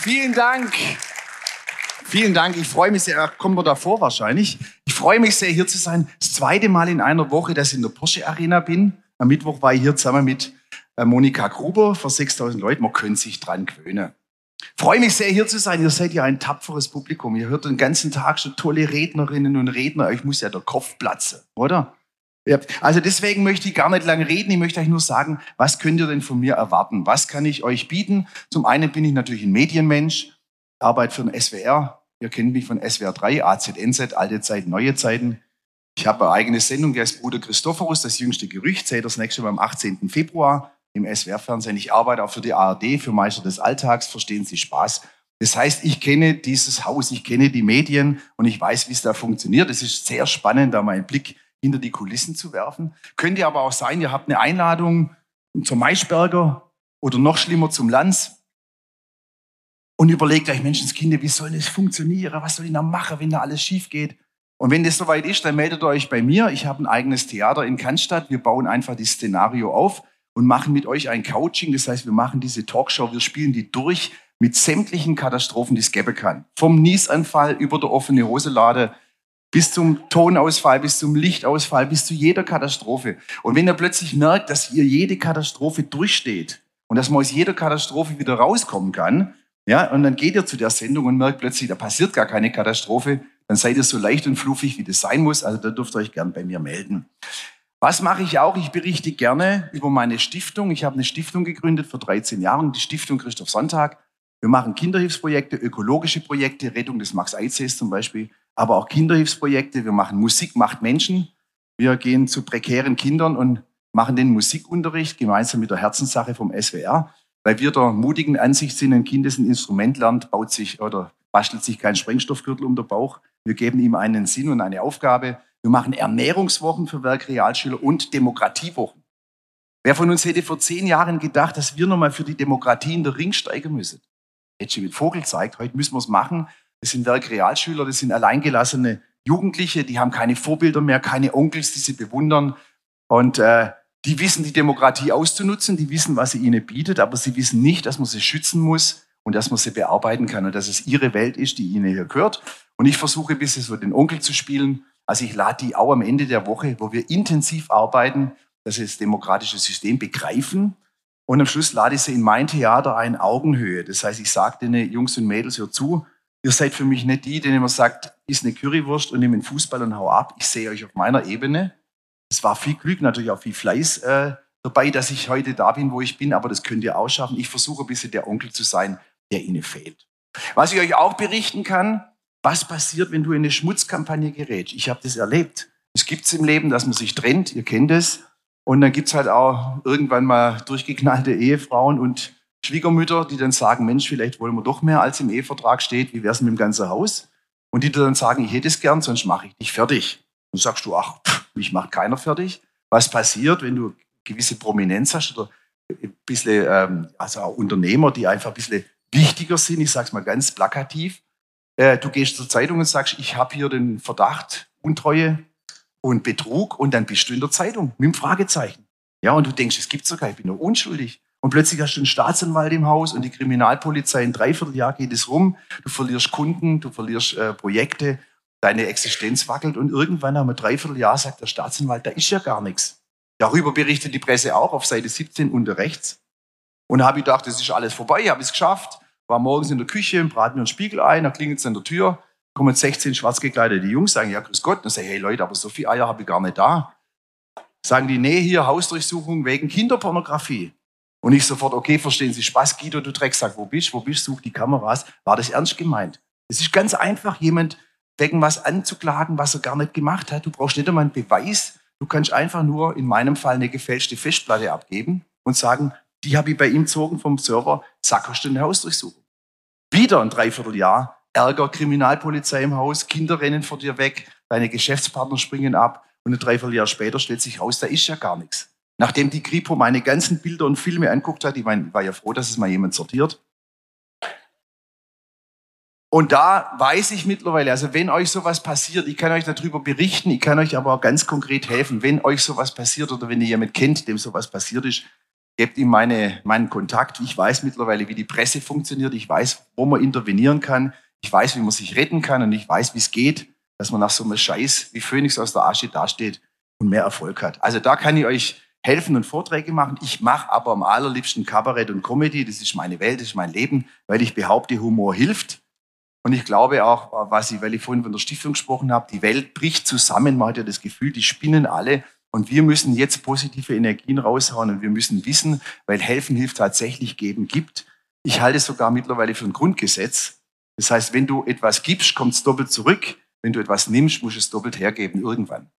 Vielen Dank. Vielen Dank. Ich freue mich sehr. Kommen wir davor wahrscheinlich. Ich freue mich sehr, hier zu sein. Das zweite Mal in einer Woche, dass ich in der Porsche Arena bin. Am Mittwoch war ich hier zusammen mit äh, Monika Gruber vor 6000 Leuten. Man könnte sich dran gewöhnen. Freue mich sehr, hier zu sein. Ihr seid ja ein tapferes Publikum. Ihr hört den ganzen Tag schon tolle Rednerinnen und Redner. Euch muss ja der Kopf platzen, oder? Ja, also deswegen möchte ich gar nicht lange reden. Ich möchte euch nur sagen, was könnt ihr denn von mir erwarten? Was kann ich euch bieten? Zum einen bin ich natürlich ein Medienmensch, arbeite für den SWR. Ihr kennt mich von SWR 3, AZNZ, alte Zeiten, neue Zeiten. Ich habe eine eigene Sendung, die heißt Bruder Christophorus, das jüngste Gerücht. Seht das nächste Mal am 18. Februar im SWR-Fernsehen. Ich arbeite auch für die ARD, für Meister des Alltags. Verstehen Sie Spaß? Das heißt, ich kenne dieses Haus, ich kenne die Medien und ich weiß, wie es da funktioniert. Es ist sehr spannend, da mal einen Blick hinter die Kulissen zu werfen. Könnte aber auch sein, ihr habt eine Einladung zum Maischberger oder noch schlimmer zum Lanz und überlegt euch, Menschenskinder, wie soll das funktionieren? Was soll ich da machen, wenn da alles schief geht? Und wenn das soweit ist, dann meldet euch bei mir. Ich habe ein eigenes Theater in Cannstatt. Wir bauen einfach das Szenario auf und machen mit euch ein Coaching. Das heißt, wir machen diese Talkshow, wir spielen die durch mit sämtlichen Katastrophen, die es geben kann. Vom Niesanfall über der offene Hoselade bis zum Tonausfall, bis zum Lichtausfall, bis zu jeder Katastrophe. Und wenn ihr plötzlich merkt, dass ihr jede Katastrophe durchsteht und dass man aus jeder Katastrophe wieder rauskommen kann, ja, und dann geht ihr zu der Sendung und merkt plötzlich, da passiert gar keine Katastrophe, dann seid ihr so leicht und fluffig, wie das sein muss. Also da dürft ihr euch gern bei mir melden. Was mache ich auch? Ich berichte gerne über meine Stiftung. Ich habe eine Stiftung gegründet vor 13 Jahren, die Stiftung Christoph Sonntag. Wir machen Kinderhilfsprojekte, ökologische Projekte, Rettung des Max-Eids zum Beispiel aber auch Kinderhilfsprojekte. Wir machen Musik macht Menschen. Wir gehen zu prekären Kindern und machen den Musikunterricht gemeinsam mit der Herzenssache vom SWR, weil wir der mutigen Ansicht sind, ein Kind, das ein Instrument lernt, baut sich oder bastelt sich kein Sprengstoffgürtel um den Bauch. Wir geben ihm einen Sinn und eine Aufgabe. Wir machen Ernährungswochen für Werkrealschüler und Demokratiewochen. Wer von uns hätte vor zehn Jahren gedacht, dass wir nochmal für die Demokratie in der Ring steigen müssen? Hätte mit Vogel zeigt, heute müssen wir es machen, das sind Werkrealschüler, das sind alleingelassene Jugendliche, die haben keine Vorbilder mehr, keine Onkels, die sie bewundern. Und äh, die wissen, die Demokratie auszunutzen, die wissen, was sie ihnen bietet, aber sie wissen nicht, dass man sie schützen muss und dass man sie bearbeiten kann und dass es ihre Welt ist, die ihnen hier gehört. Und ich versuche ein bisschen so den Onkel zu spielen. Also ich lade die auch am Ende der Woche, wo wir intensiv arbeiten, dass sie das demokratische System begreifen. Und am Schluss lade ich sie in mein Theater ein, Augenhöhe. Das heißt, ich sage den Jungs und Mädels, hör zu, Ihr seid für mich nicht die, denen man sagt, ist eine Currywurst und nimm den Fußball und hau ab. Ich sehe euch auf meiner Ebene. Es war viel Glück, natürlich auch viel Fleiß äh, dabei, dass ich heute da bin, wo ich bin, aber das könnt ihr auch schaffen. Ich versuche ein bisschen der Onkel zu sein, der ihnen fehlt. Was ich euch auch berichten kann, was passiert, wenn du in eine Schmutzkampagne gerätst. Ich habe das erlebt. Es gibt es im Leben, dass man sich trennt, ihr kennt es. Und dann gibt es halt auch irgendwann mal durchgeknallte Ehefrauen und Schwiegermütter, die dann sagen, Mensch, vielleicht wollen wir doch mehr, als im Ehevertrag steht, wie wäre es mit dem ganzen Haus? Und die dann sagen, ich hätte es gern, sonst mache ich dich fertig. Und sagst du, ach, pff, mich macht keiner fertig. Was passiert, wenn du gewisse Prominenz hast oder ein bisschen, ähm, also auch Unternehmer, die einfach ein bisschen wichtiger sind, ich sage es mal ganz plakativ. Äh, du gehst zur Zeitung und sagst, ich habe hier den Verdacht, Untreue und Betrug und dann bist du in der Zeitung mit dem Fragezeichen. Ja, und du denkst, es gibt sogar, ich bin nur unschuldig. Und plötzlich hast du einen Staatsanwalt im Haus und die Kriminalpolizei. In dreiviertel Jahr geht es rum. Du verlierst Kunden, du verlierst äh, Projekte, deine Existenz wackelt. Und irgendwann nach einem Dreivierteljahr sagt der Staatsanwalt, da ist ja gar nichts. Darüber berichtet die Presse auch auf Seite 17 unter rechts. Und da habe ich gedacht, das ist alles vorbei, ich habe es geschafft. War morgens in der Küche, braten mir einen Spiegel ein, da klingelt es an der Tür, kommen 16 schwarz gekleidete Jungs, sagen, ja, grüß Gott. Und sage hey Leute, aber so viele Eier habe ich gar nicht da. Sagen die, nee, hier Hausdurchsuchung wegen Kinderpornografie. Und ich sofort, okay, verstehen Sie Spaß, Guido, du Drecksack, wo bist, wo bist, such die Kameras. War das ernst gemeint? Es ist ganz einfach, jemand wegen was anzuklagen, was er gar nicht gemacht hat. Du brauchst nicht einmal einen Beweis. Du kannst einfach nur in meinem Fall eine gefälschte Festplatte abgeben und sagen, Die habe ich bei ihm gezogen vom Server, zack, hast du eine Hausdurchsuchung. Wieder ein Dreivierteljahr, Ärger, Kriminalpolizei im Haus, Kinder rennen vor dir weg, deine Geschäftspartner springen ab und ein Dreivierteljahr später stellt sich raus, da ist ja gar nichts. Nachdem die Kripo meine ganzen Bilder und Filme anguckt hat, ich war ja froh, dass es mal jemand sortiert, und da weiß ich mittlerweile, also wenn euch sowas passiert, ich kann euch darüber berichten, ich kann euch aber auch ganz konkret helfen. Wenn euch sowas passiert oder wenn ihr jemand kennt, dem sowas passiert ist, gebt ihm meine, meinen Kontakt. Ich weiß mittlerweile, wie die Presse funktioniert. Ich weiß, wo man intervenieren kann. Ich weiß, wie man sich retten kann und ich weiß, wie es geht, dass man nach so einem Scheiß wie Phönix aus der Asche dasteht und mehr Erfolg hat. Also da kann ich euch helfen und Vorträge machen. Ich mache aber am allerliebsten Kabarett und Comedy. Das ist meine Welt, das ist mein Leben, weil ich behaupte, Humor hilft. Und ich glaube auch, was ich, weil ich vorhin von der Stiftung gesprochen habe, die Welt bricht zusammen. Man hat ja das Gefühl, die spinnen alle. Und wir müssen jetzt positive Energien raushauen und wir müssen wissen, weil helfen hilft tatsächlich geben gibt. Ich halte es sogar mittlerweile für ein Grundgesetz. Das heißt, wenn du etwas gibst, kommt es doppelt zurück. Wenn du etwas nimmst, musst du es doppelt hergeben irgendwann.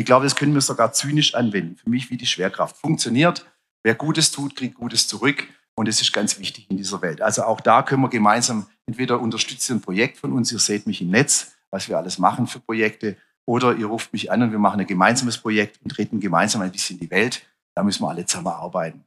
Ich glaube, das können wir sogar zynisch anwenden. Für mich wie die Schwerkraft. Funktioniert. Wer Gutes tut, kriegt Gutes zurück. Und das ist ganz wichtig in dieser Welt. Also auch da können wir gemeinsam entweder unterstützt ihr ein Projekt von uns, ihr seht mich im Netz, was wir alles machen für Projekte, oder ihr ruft mich an und wir machen ein gemeinsames Projekt und treten gemeinsam ein bisschen die Welt. Da müssen wir alle zusammenarbeiten.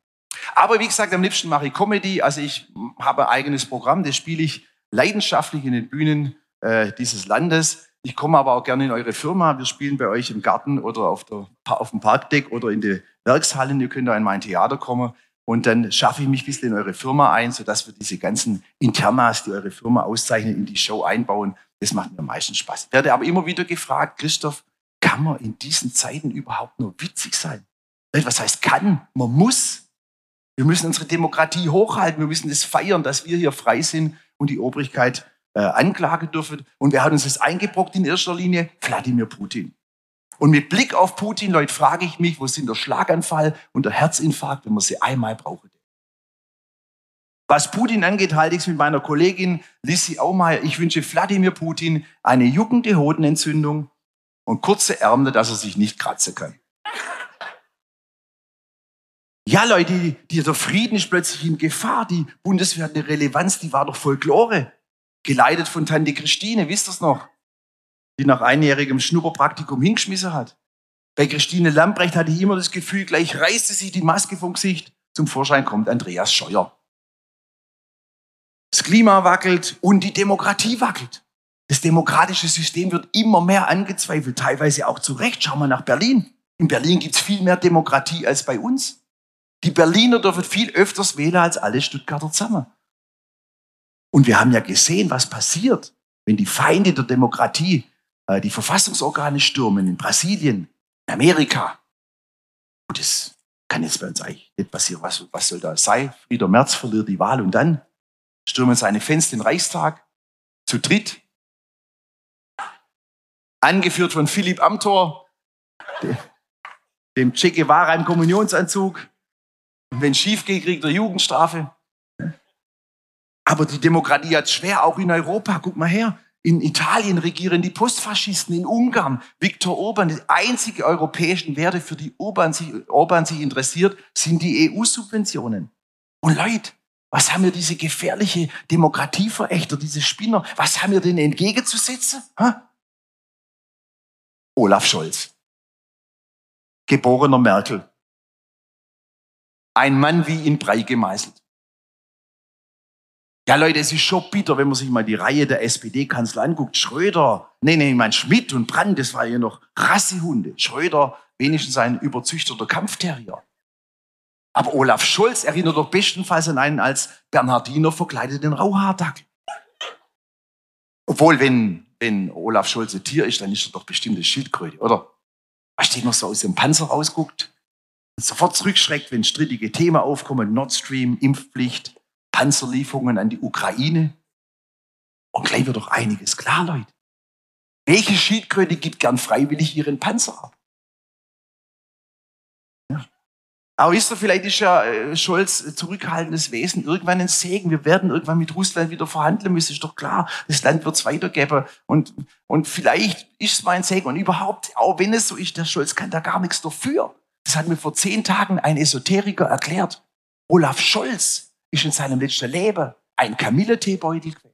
Aber wie gesagt, am liebsten mache ich Comedy. Also ich habe ein eigenes Programm, das spiele ich leidenschaftlich in den Bühnen äh, dieses Landes. Ich komme aber auch gerne in eure Firma. Wir spielen bei euch im Garten oder auf, der, auf dem Parkdeck oder in die Werkshallen. Ihr könnt da in mein Theater kommen. Und dann schaffe ich mich ein bisschen in eure Firma ein, sodass wir diese ganzen Internas, die eure Firma auszeichnen, in die Show einbauen. Das macht mir am meisten Spaß. Ich werde aber immer wieder gefragt, Christoph, kann man in diesen Zeiten überhaupt nur witzig sein? Was heißt kann? Man muss. Wir müssen unsere Demokratie hochhalten. Wir müssen das feiern, dass wir hier frei sind und die Obrigkeit äh, anklagen dürfen. Und wer hat uns das eingebrockt in erster Linie? Wladimir Putin. Und mit Blick auf Putin, Leute, frage ich mich, wo sind der Schlaganfall und der Herzinfarkt, wenn man sie einmal braucht? Was Putin angeht, halte ich es mit meiner Kollegin Lissi Aumeier. Ich wünsche Wladimir Putin eine juckende Hodenentzündung und kurze Ärmel, dass er sich nicht kratzen kann. Ja, Leute, die, der Frieden ist plötzlich in Gefahr. Die Bundeswehr hat eine Relevanz, die war doch Folklore. Geleitet von Tante Christine, wisst ihr noch? die nach einjährigem Schnupperpraktikum hingeschmissen hat. Bei Christine Lambrecht hatte ich immer das Gefühl, gleich reißt sie sich die Maske vom Gesicht. Zum Vorschein kommt Andreas Scheuer. Das Klima wackelt und die Demokratie wackelt. Das demokratische System wird immer mehr angezweifelt, teilweise auch zu Recht. Schau mal nach Berlin. In Berlin gibt es viel mehr Demokratie als bei uns. Die Berliner dürfen viel öfters wählen als alle Stuttgarter zusammen. Und wir haben ja gesehen, was passiert, wenn die Feinde der Demokratie äh, die Verfassungsorgane stürmen in Brasilien, in Amerika. Und das kann jetzt bei uns eigentlich nicht passieren. Was, was soll da sein? Frieder Merz verliert die Wahl und dann stürmen seine Fans den Reichstag zu dritt, angeführt von Philipp Amthor, dem Che Guevara im Kommunionsanzug. Und wenn schief geht, kriegt er Jugendstrafe. Aber die Demokratie hat schwer, auch in Europa. Guck mal her. In Italien regieren die Postfaschisten, in Ungarn Viktor Orban. Die einzige europäischen Werte, für die Orban sich, Orban sich interessiert, sind die EU-Subventionen. Und Leute, was haben wir diese gefährliche Demokratieverächter, diese Spinner, was haben wir denen entgegenzusetzen? Ha? Olaf Scholz, geborener Merkel. Ein Mann wie in Brei gemeißelt. Ja, Leute, es ist schon bitter, wenn man sich mal die Reihe der SPD-Kanzler anguckt. Schröder, nee, nee, ich meine Schmidt und Brandt, das war ja noch Rassehunde. Schröder, wenigstens ein überzüchteter Kampfterrier. Aber Olaf Scholz erinnert doch bestenfalls an einen als Bernhardiner verkleideten Rauhaardackel. Obwohl, wenn, wenn Olaf Scholz ein Tier ist, dann ist er doch bestimmt eine Schildkröte, oder? Was steht noch so aus dem Panzer rausguckt? Sofort zurückschreckt, wenn strittige Themen aufkommen, Nord Stream, Impfpflicht, Panzerlieferungen an die Ukraine. Und gleich wird doch einiges klar, Leute. Welche Schildkröte gibt gern freiwillig ihren Panzer ab? Ja. Aber wisst ihr, vielleicht ist ja äh, Scholz zurückhaltendes Wesen irgendwann ein Segen. Wir werden irgendwann mit Russland wieder verhandeln müssen, ist doch klar. Das Land wird es weitergeben. Und, und vielleicht ist es mein Segen. Und überhaupt, auch wenn es so ist, der Scholz kann da gar nichts dafür. Das hat mir vor zehn Tagen ein Esoteriker erklärt. Olaf Scholz ist in seinem letzten Leben ein Kamilleteebeutel gewesen.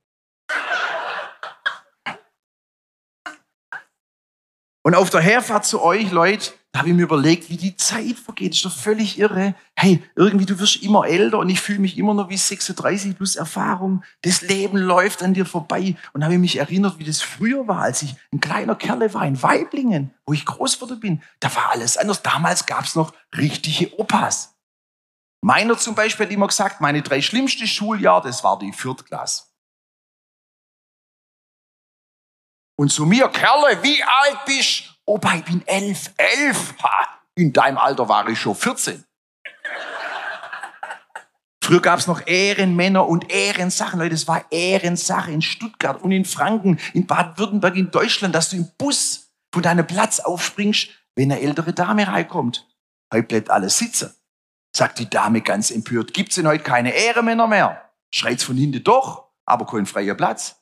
Und auf der Herfahrt zu euch, Leute, da habe ich mir überlegt, wie die Zeit vergeht. Ist doch völlig irre. Hey, irgendwie, du wirst immer älter und ich fühle mich immer noch wie 36 plus Erfahrung. Das Leben läuft an dir vorbei. Und habe ich mich erinnert, wie das früher war, als ich ein kleiner Kerl war in Weiblingen, wo ich Großvater bin. Da war alles anders. Damals gab es noch richtige Opas. Meiner zum Beispiel hat immer gesagt, meine drei schlimmsten Schuljahr, das war die Viertklasse. Und zu mir, Kerle, wie alt bist Opa, ich bin elf. Elf? Ha, in deinem Alter war ich schon 14. Früher gab es noch Ehrenmänner und Ehrensachen. Leute, es war Ehrensache in Stuttgart und in Franken, in Baden-Württemberg, in Deutschland, dass du im Bus von deinem Platz aufspringst, wenn eine ältere Dame reinkommt. Heute bleibt alles sitzen. Sagt die Dame ganz empört. Gibt's denn heute keine Ehrenmänner mehr? Schreit's von hinten doch, aber kein freier Platz.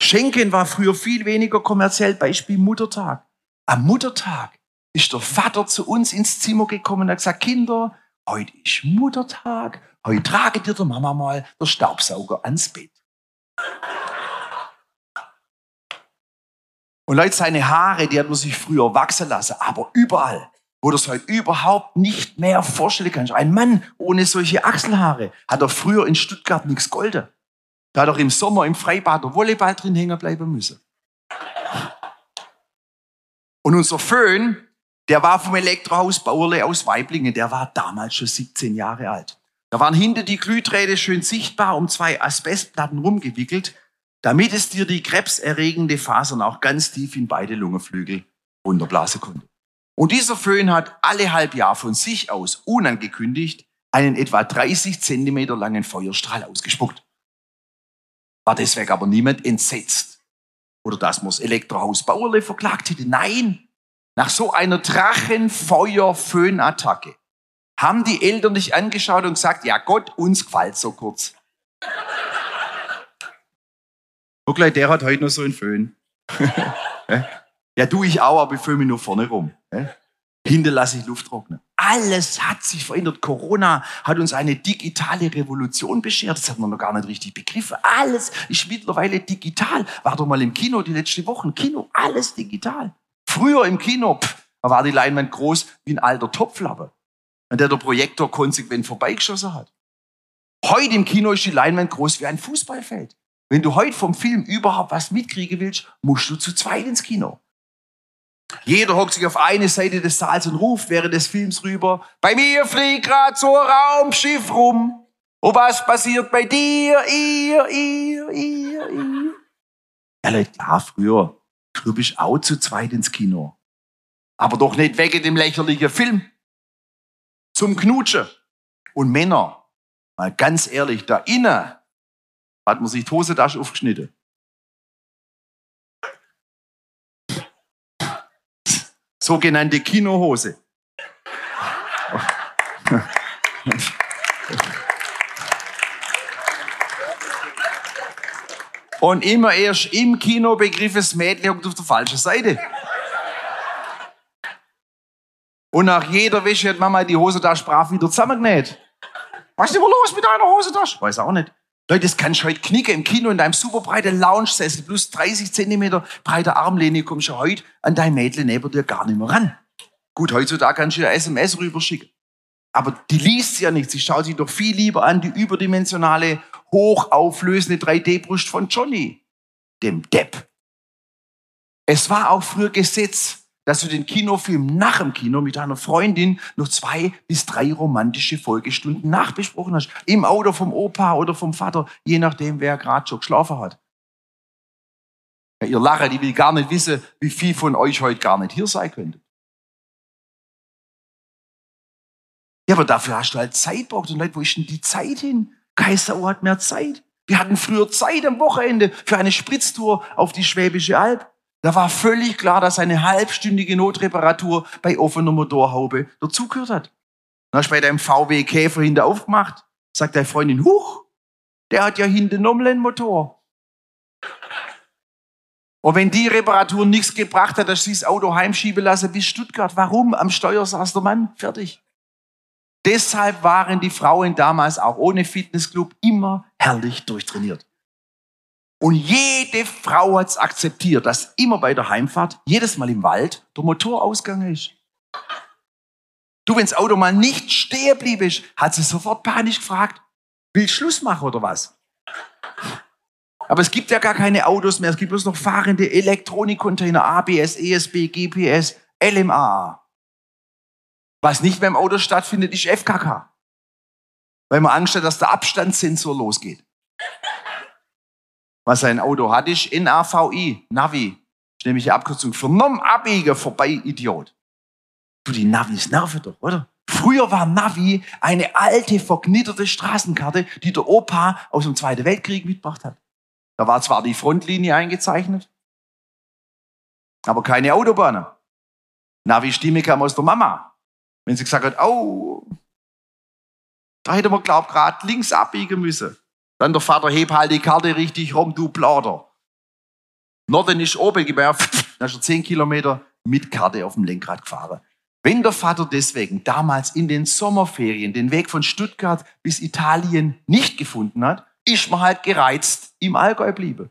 Schenken war früher viel weniger kommerziell. Beispiel Muttertag. Am Muttertag ist der Vater zu uns ins Zimmer gekommen und hat gesagt, Kinder, heute ist Muttertag. Heute trage dir der Mama mal der Staubsauger ans Bett. Und Leute, seine Haare, die hat man sich früher wachsen lassen, aber überall, wo du es heute überhaupt nicht mehr vorstellen kannst. Ein Mann ohne solche Achselhaare hat er früher in Stuttgart nichts golden. Da hat doch im Sommer im Freibad der Volleyball drin hängen bleiben müssen. Und unser Föhn, der war vom Elektrohaus Bauerle aus Weiblingen, der war damals schon 17 Jahre alt. Da waren hinter die Glühdrähte schön sichtbar um zwei Asbestplatten rumgewickelt, damit es dir die krebserregende Fasern auch ganz tief in beide Lungenflügel runterblasen konnte. Und dieser Föhn hat alle halb Jahr von sich aus unangekündigt einen etwa 30 Zentimeter langen Feuerstrahl ausgespuckt war deswegen aber niemand entsetzt. Oder dass man das Elektrohaus Bauerle verklagt hätte. Nein, nach so einer Drachenfeuer-Föhn-Attacke haben die Eltern dich angeschaut und gesagt, ja Gott, uns gefällt so kurz. Guck gleich, der hat heute noch so einen Föhn. ja, du ich auch, aber ich fühle mich nur vorne rum. Hinter lasse ich Luft trocknen. Alles hat sich verändert. Corona hat uns eine digitale Revolution beschert. Das hat man noch gar nicht richtig begriffen. Alles ist mittlerweile digital. War doch mal im Kino die letzte Woche. Kino, alles digital. Früher im Kino, pff, da war die Leinwand groß wie ein alter Topflappe, an der der Projektor konsequent vorbeigeschossen hat. Heute im Kino ist die Leinwand groß wie ein Fußballfeld. Wenn du heute vom Film überhaupt was mitkriegen willst, musst du zu zweit ins Kino. Jeder hockt sich auf eine Seite des Saals und ruft während des Films rüber, bei mir fliegt grad so ein Raumschiff rum. Und was passiert bei dir, ihr, ihr, ihr, ihr? Ja, Leute, klar, früher. Du bist auch zu zweit ins Kino. Aber doch nicht wegen dem lächerlichen Film. Zum Knutschen. Und Männer, mal ganz ehrlich, da innen hat man sich die Hosentasche aufgeschnitten. Sogenannte Kinohose. Und immer erst im Kino begriff das Mädchen hockt auf der falschen Seite. Und nach jeder Wäsche hat Mama die Hosentasche brav wieder zusammengenäht. Was ist denn los mit deiner Hosentasche? Weiß auch nicht. Leute, das kannst du heute knicken im Kino in deinem super breiten Lounge-Sessel plus 30 Zentimeter breiter Armlehne kommst du heute an dein Mädchen neben dir gar nicht mehr ran. Gut, heutzutage kannst du dir SMS rüberschicken. Aber die liest sie ja nicht. Sie schaut sich doch viel lieber an die überdimensionale, hochauflösende 3D-Brust von Johnny, dem Depp. Es war auch früher Gesetz, dass du den Kinofilm nach dem Kino mit deiner Freundin noch zwei bis drei romantische Folgestunden nachbesprochen hast. Im Auto vom Opa oder vom Vater, je nachdem, wer gerade schon geschlafen hat. Ja, ihr Lacher, die will gar nicht wissen, wie viel von euch heute gar nicht hier sein könnte. Ja, aber dafür hast du halt Zeit braucht. Und Leute, wo ist denn die Zeit hin? Kaiser hat mehr Zeit. Wir hatten früher Zeit am Wochenende für eine Spritztour auf die Schwäbische Alb. Da war völlig klar, dass eine halbstündige Notreparatur bei offener Motorhaube dazugehört hat. Dann hast du bei deinem VW Käfer hinter aufgemacht, sagt deine Freundin, huch, der hat ja hinten nochmal einen Motor. Und wenn die Reparatur nichts gebracht hat, dass sie das Auto heimschieben lassen bis Stuttgart. Warum? Am Steuer saß der Mann. Fertig. Deshalb waren die Frauen damals auch ohne Fitnessclub immer herrlich durchtrainiert. Und jede Frau hat es akzeptiert, dass immer bei der Heimfahrt, jedes Mal im Wald, der Motorausgang ist. Du, wenn das Auto mal nicht stehen blieb, hat sie sofort panisch gefragt, will Schluss machen oder was? Aber es gibt ja gar keine Autos mehr, es gibt bloß noch fahrende Elektronikcontainer, ABS, ESB, GPS, LMA. Was nicht mehr im Auto stattfindet, ist FKK. Weil man Angst hat, dass der Abstandssensor losgeht. Was ein Auto hat, ist NAVI, Navi. ist nämlich die Abkürzung für Nom abbiegen vorbei, Idiot. Du, die Navis nerven doch, oder? Früher war Navi eine alte, verknitterte Straßenkarte, die der Opa aus dem Zweiten Weltkrieg mitgebracht hat. Da war zwar die Frontlinie eingezeichnet, aber keine Autobahnen. Navi-Stimme kam aus der Mama. Wenn sie gesagt hat, oh, da hätte man, glaubt, gerade links abbiegen müssen. Dann der Vater, heb halt die Karte richtig rum, du Plauder. Norden ist oben, mir, dann ist er zehn Kilometer mit Karte auf dem Lenkrad gefahren. Wenn der Vater deswegen damals in den Sommerferien den Weg von Stuttgart bis Italien nicht gefunden hat, ist man halt gereizt im Allgäu bliebe.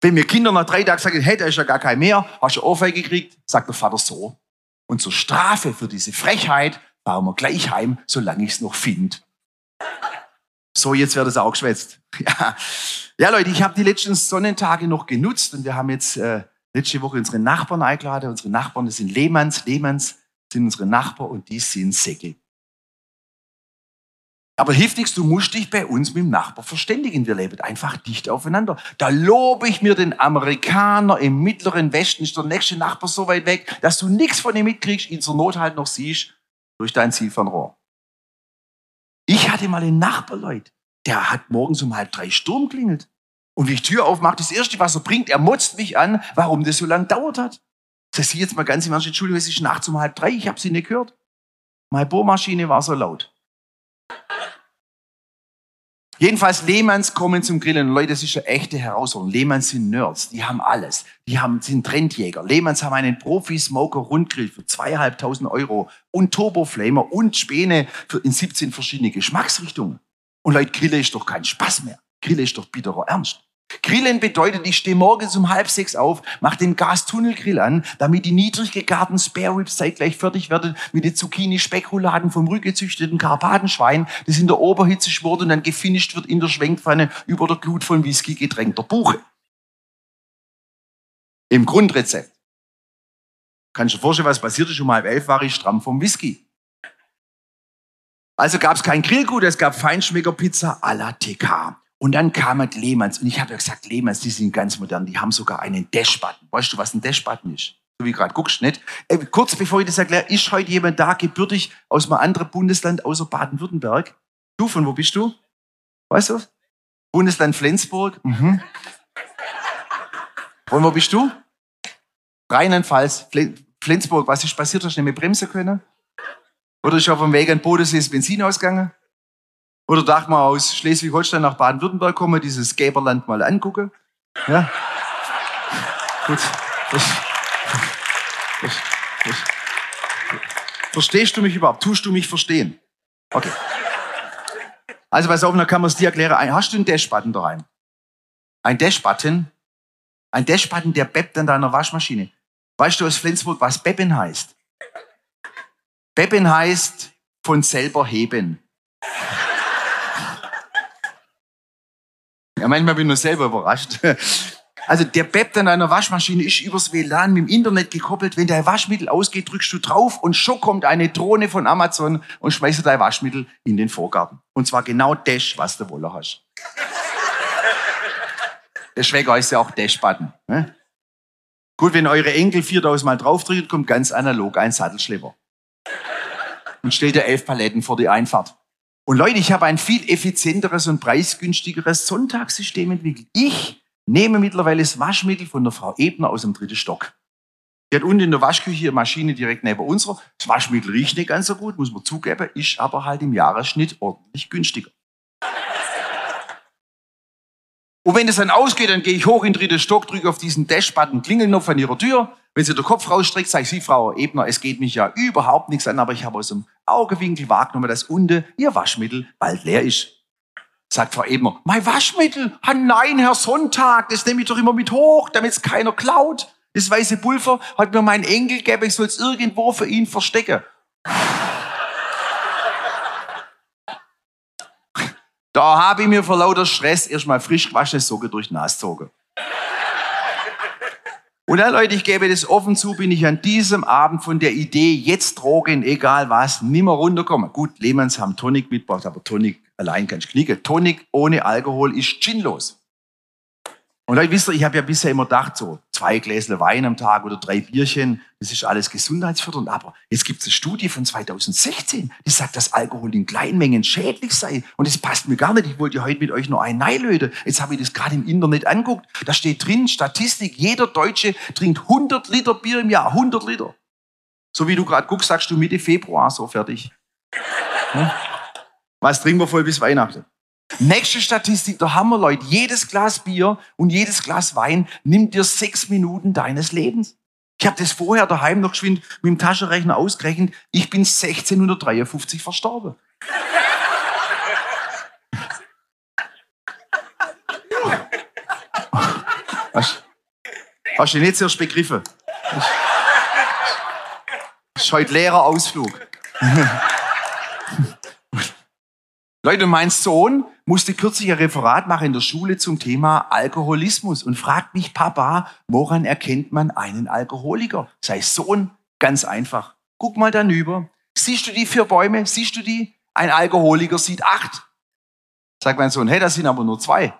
Wenn mir Kinder nach drei Tagen sagen, hey, da ist ja gar kein mehr, hast du Ohrfeige gekriegt, sagt der Vater so. Und zur Strafe für diese Frechheit fahren wir gleich heim, solange ich es noch finde. So, jetzt wird es auch geschwätzt. Ja. ja, Leute, ich habe die letzten Sonnentage noch genutzt und wir haben jetzt äh, letzte Woche unsere Nachbarn eingeladen. Unsere Nachbarn, das sind Lehmanns. Lehmanns sind unsere Nachbarn und die sind Säcke. Aber hilft nichts, du musst dich bei uns mit dem Nachbar verständigen. Wir leben einfach dicht aufeinander. Da lobe ich mir den Amerikaner im mittleren Westen, ist der nächste Nachbar so weit weg, dass du nichts von ihm mitkriegst, ihn zur Not halt noch siehst durch dein Ziel von Rohr. Ich hatte mal einen Nachbar, Leute, der hat morgens um halb drei Sturm klingelt. Und wie ich Tür aufmache, das Erste, was er bringt, er motzt mich an, warum das so lange dauert hat. Das ich jetzt mal ganz im Ernst, Entschuldigung, es ist nachts um halb drei, ich habe sie nicht gehört. Meine Bohrmaschine war so laut. Jedenfalls, Lehmanns kommen zum Grillen. Leute, das ist eine echte Herausforderung. Lehmanns sind Nerds. Die haben alles. Die haben, sind Trendjäger. Lehmanns haben einen Profi-Smoker-Rundgrill für zweieinhalbtausend Euro und Turboflamer und Späne für in 17 verschiedene Geschmacksrichtungen. Und Leute, Grille ist doch kein Spaß mehr. Grille ist doch bitterer Ernst. Grillen bedeutet, ich stehe morgens um halb sechs auf, mache den Gastunnelgrill an, damit die niedrig gegarten Spare Ribs zeitgleich fertig werden mit den Zucchini-Speckrouladen vom rückgezüchteten Karpatenschwein, das in der Oberhitze schwort und dann gefinisht wird in der Schwenkpfanne über der Glut von Whisky getränkter Buche. Im Grundrezept. Kannst du dir vorstellen, was passiert ist? Um halb elf war ich stramm vom Whisky. Also gab es kein Grillgut, es gab Feinschmeckerpizza à la TK. Und dann kam halt Lehmanns. Und ich habe ja gesagt, Lehmanns, die sind ganz modern. Die haben sogar einen Dash-Button. Weißt du, was ein Dash-Button ist? So wie gerade guckst, nicht? Äh, kurz bevor ich das erkläre, ist heute jemand da, gebürtig aus einem anderen Bundesland außer Baden-Württemberg? Du, von wo bist du? Weißt du? Bundesland Flensburg. Mhm. Von wo bist du? Rheinland-Pfalz. Flensburg. Was ist passiert? Hast du nicht mehr bremsen können? Oder ist auf dem Weg an Bodensee das Benzin ausgegangen? Oder darf man aus Schleswig-Holstein nach Baden-Württemberg kommen, dieses Gäberland mal angucken? Ja? Gut. Verstehst du mich überhaupt? Tust du mich verstehen? Okay. Also pass auf, dann kann man es dir erklären. Hast du einen Dash-Button daheim? Ein Dash-Button? Ein Dash-Button, der beppt an deiner Waschmaschine. Weißt du aus Flensburg, was beppen heißt? Beppen heißt von selber heben. Ja, manchmal bin ich nur selber überrascht. Also der Bepp an einer Waschmaschine ist übers WLAN mit dem Internet gekoppelt. Wenn dein Waschmittel ausgeht, drückst du drauf und schon kommt eine Drohne von Amazon und schmeißt dein Waschmittel in den Vorgarten. Und zwar genau das, was du wollen hast. Der Schwecker heißt ja auch Dash-Button. Ne? Gut, wenn eure Enkel 4000 Mal draufdrücken, kommt ganz analog ein Sattelschlepper. Und stellt dir elf Paletten vor die Einfahrt. Und Leute, ich habe ein viel effizienteres und preisgünstigeres Sonntagssystem entwickelt. Ich nehme mittlerweile das Waschmittel von der Frau Ebner aus dem dritten Stock. Die hat unten in der Waschküche eine Maschine direkt neben unserer. Das Waschmittel riecht nicht ganz so gut, muss man zugeben, ist aber halt im Jahresschnitt ordentlich günstiger. Und wenn es dann ausgeht, dann gehe ich hoch in den dritten Stock, drücke auf diesen Dash-Button, klingel noch an ihrer Tür. Wenn sie den Kopf rausstreckt, sage ich, Sie, Frau Ebner, es geht mich ja überhaupt nichts an, aber ich habe aus dem Augewinkel wahrgenommen, dass unten Ihr Waschmittel bald leer ist. Sagt Frau Ebner, mein Waschmittel? Ah nein, Herr Sonntag, das nehme ich doch immer mit hoch, damit es keiner klaut. Das weiße Pulver hat mir mein Enkel gegeben, ich soll es irgendwo für ihn verstecken. Da habe ich mir vor lauter Stress erstmal frisch gewaschene Socken durch die Nase gezogen. Und dann, Leute, ich gebe das offen zu, bin ich an diesem Abend von der Idee, jetzt Drogen, egal was, nimmer runterkommen. Gut, Lehmanns haben Tonic mitgebracht, aber Tonic allein kannst du knicken. Tonic ohne Alkohol ist ginlos. Und Leute, wisst ihr, ich habe ja bisher immer gedacht, so zwei Gläser Wein am Tag oder drei Bierchen, das ist alles gesundheitsfördernd. Aber jetzt gibt es eine Studie von 2016, die sagt, dass Alkohol in kleinen Mengen schädlich sei. Und das passt mir gar nicht. Ich wollte ja heute mit euch nur ein Neilöde. Jetzt habe ich das gerade im Internet anguckt. Da steht drin, Statistik, jeder Deutsche trinkt 100 Liter Bier im Jahr. 100 Liter. So wie du gerade guckst, sagst du Mitte Februar so fertig. Hm? Was trinken wir voll bis Weihnachten? Nächste Statistik, da haben wir Leute, jedes Glas Bier und jedes Glas Wein nimmt dir sechs Minuten deines Lebens. Ich habe das vorher daheim noch geschwind mit dem Taschenrechner ausgerechnet. Ich bin 1653 verstorben. Hast, hast du nicht erst begriffen? Das ist heute leerer Ausflug. Leute, mein Sohn musste kürzlich ein Referat machen in der Schule zum Thema Alkoholismus und fragt mich, Papa, woran erkennt man einen Alkoholiker? Sei Sohn, ganz einfach. Guck mal danüber. Siehst du die vier Bäume? Siehst du die? Ein Alkoholiker sieht acht. Sagt mein Sohn, hey, das sind aber nur zwei.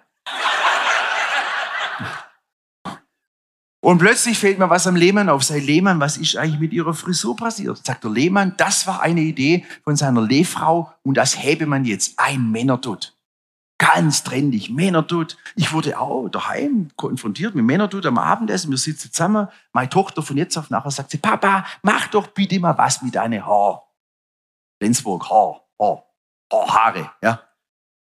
Und plötzlich fällt mir was am Lehmann auf. Sei Lehmann, was ist eigentlich mit Ihrer Frisur passiert? Sagt der Lehmann, das war eine Idee von seiner Lehfrau und das hebe man jetzt ein Männerdutt. Ganz trendig, Männerdutt. Ich wurde auch daheim konfrontiert mit Männerdutt am Abendessen. Wir sitzen zusammen. Meine Tochter von jetzt auf nachher sagt sie, Papa, mach doch bitte mal was mit deinen Haar. Lenzburg, Haar, Haar, Haar, Haare, ja.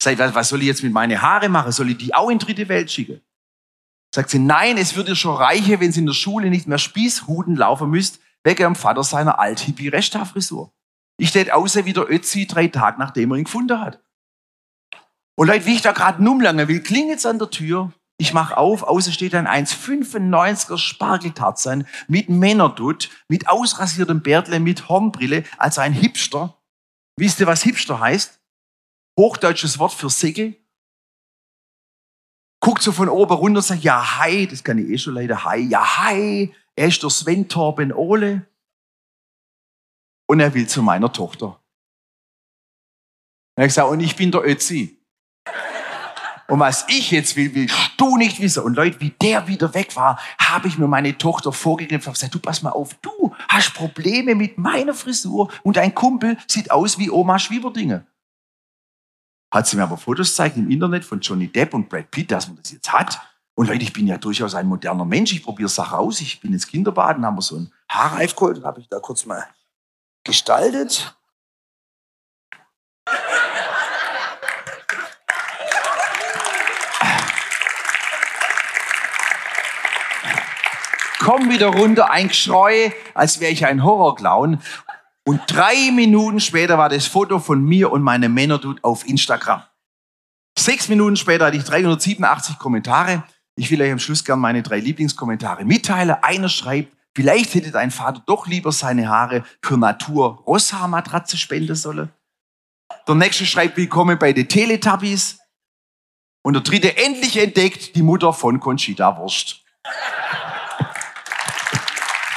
Sagt, was soll ich jetzt mit meinen Haare machen? Soll ich die auch in dritte Welt schicken? Sagt sie, nein, es würde schon reichen, wenn sie in der Schule nicht mehr Spießhuten laufen müsst, wegen ihrem Vater seiner althippie frisur Ich tät außer wie der Ötzi drei Tage, nachdem er ihn gefunden hat. Und Leute, wie ich da gerade numlange will, klingelt's an der Tür. Ich mach auf, außer steht ein 1,95er Spargeltarzan mit Männerdutt, mit ausrasiertem Bärtle, mit Hornbrille, also ein Hipster. Wisst ihr, was Hipster heißt? Hochdeutsches Wort für Säckel guckt so von oben runter und sagt, ja, hi, das kann ich eh schon leider, hi, ja, hi, er ist der Sven Torben Ole und er will zu meiner Tochter. Und er gesagt, und ich bin der Ötzi. Und was ich jetzt will, willst du nicht wissen. Und Leute, wie der wieder weg war, habe ich mir meine Tochter vorgegriffen und gesagt, du pass mal auf, du hast Probleme mit meiner Frisur und dein Kumpel sieht aus wie Oma Schwieberdinge hat sie mir aber Fotos gezeigt im Internet von Johnny Depp und Brad Pitt, dass man das jetzt hat. Und Leute, ich bin ja durchaus ein moderner Mensch. Ich probiere Sachen aus. Ich bin ins Kinderbaden, haben wir so einen Haarreif geholt und habe ich da kurz mal gestaltet. Komm wieder runter, ein Geschrei, als wäre ich ein Horrorclown. Und drei Minuten später war das Foto von mir und meinem Männerdude auf Instagram. Sechs Minuten später hatte ich 387 Kommentare. Ich will euch am Schluss gerne meine drei Lieblingskommentare mitteilen. Einer schreibt, vielleicht hätte dein Vater doch lieber seine Haare für Natur Rosshaarmatratze spenden sollen. Der nächste schreibt, willkommen bei den Teletubbies. Und der dritte, endlich entdeckt, die Mutter von Conchita Wurst.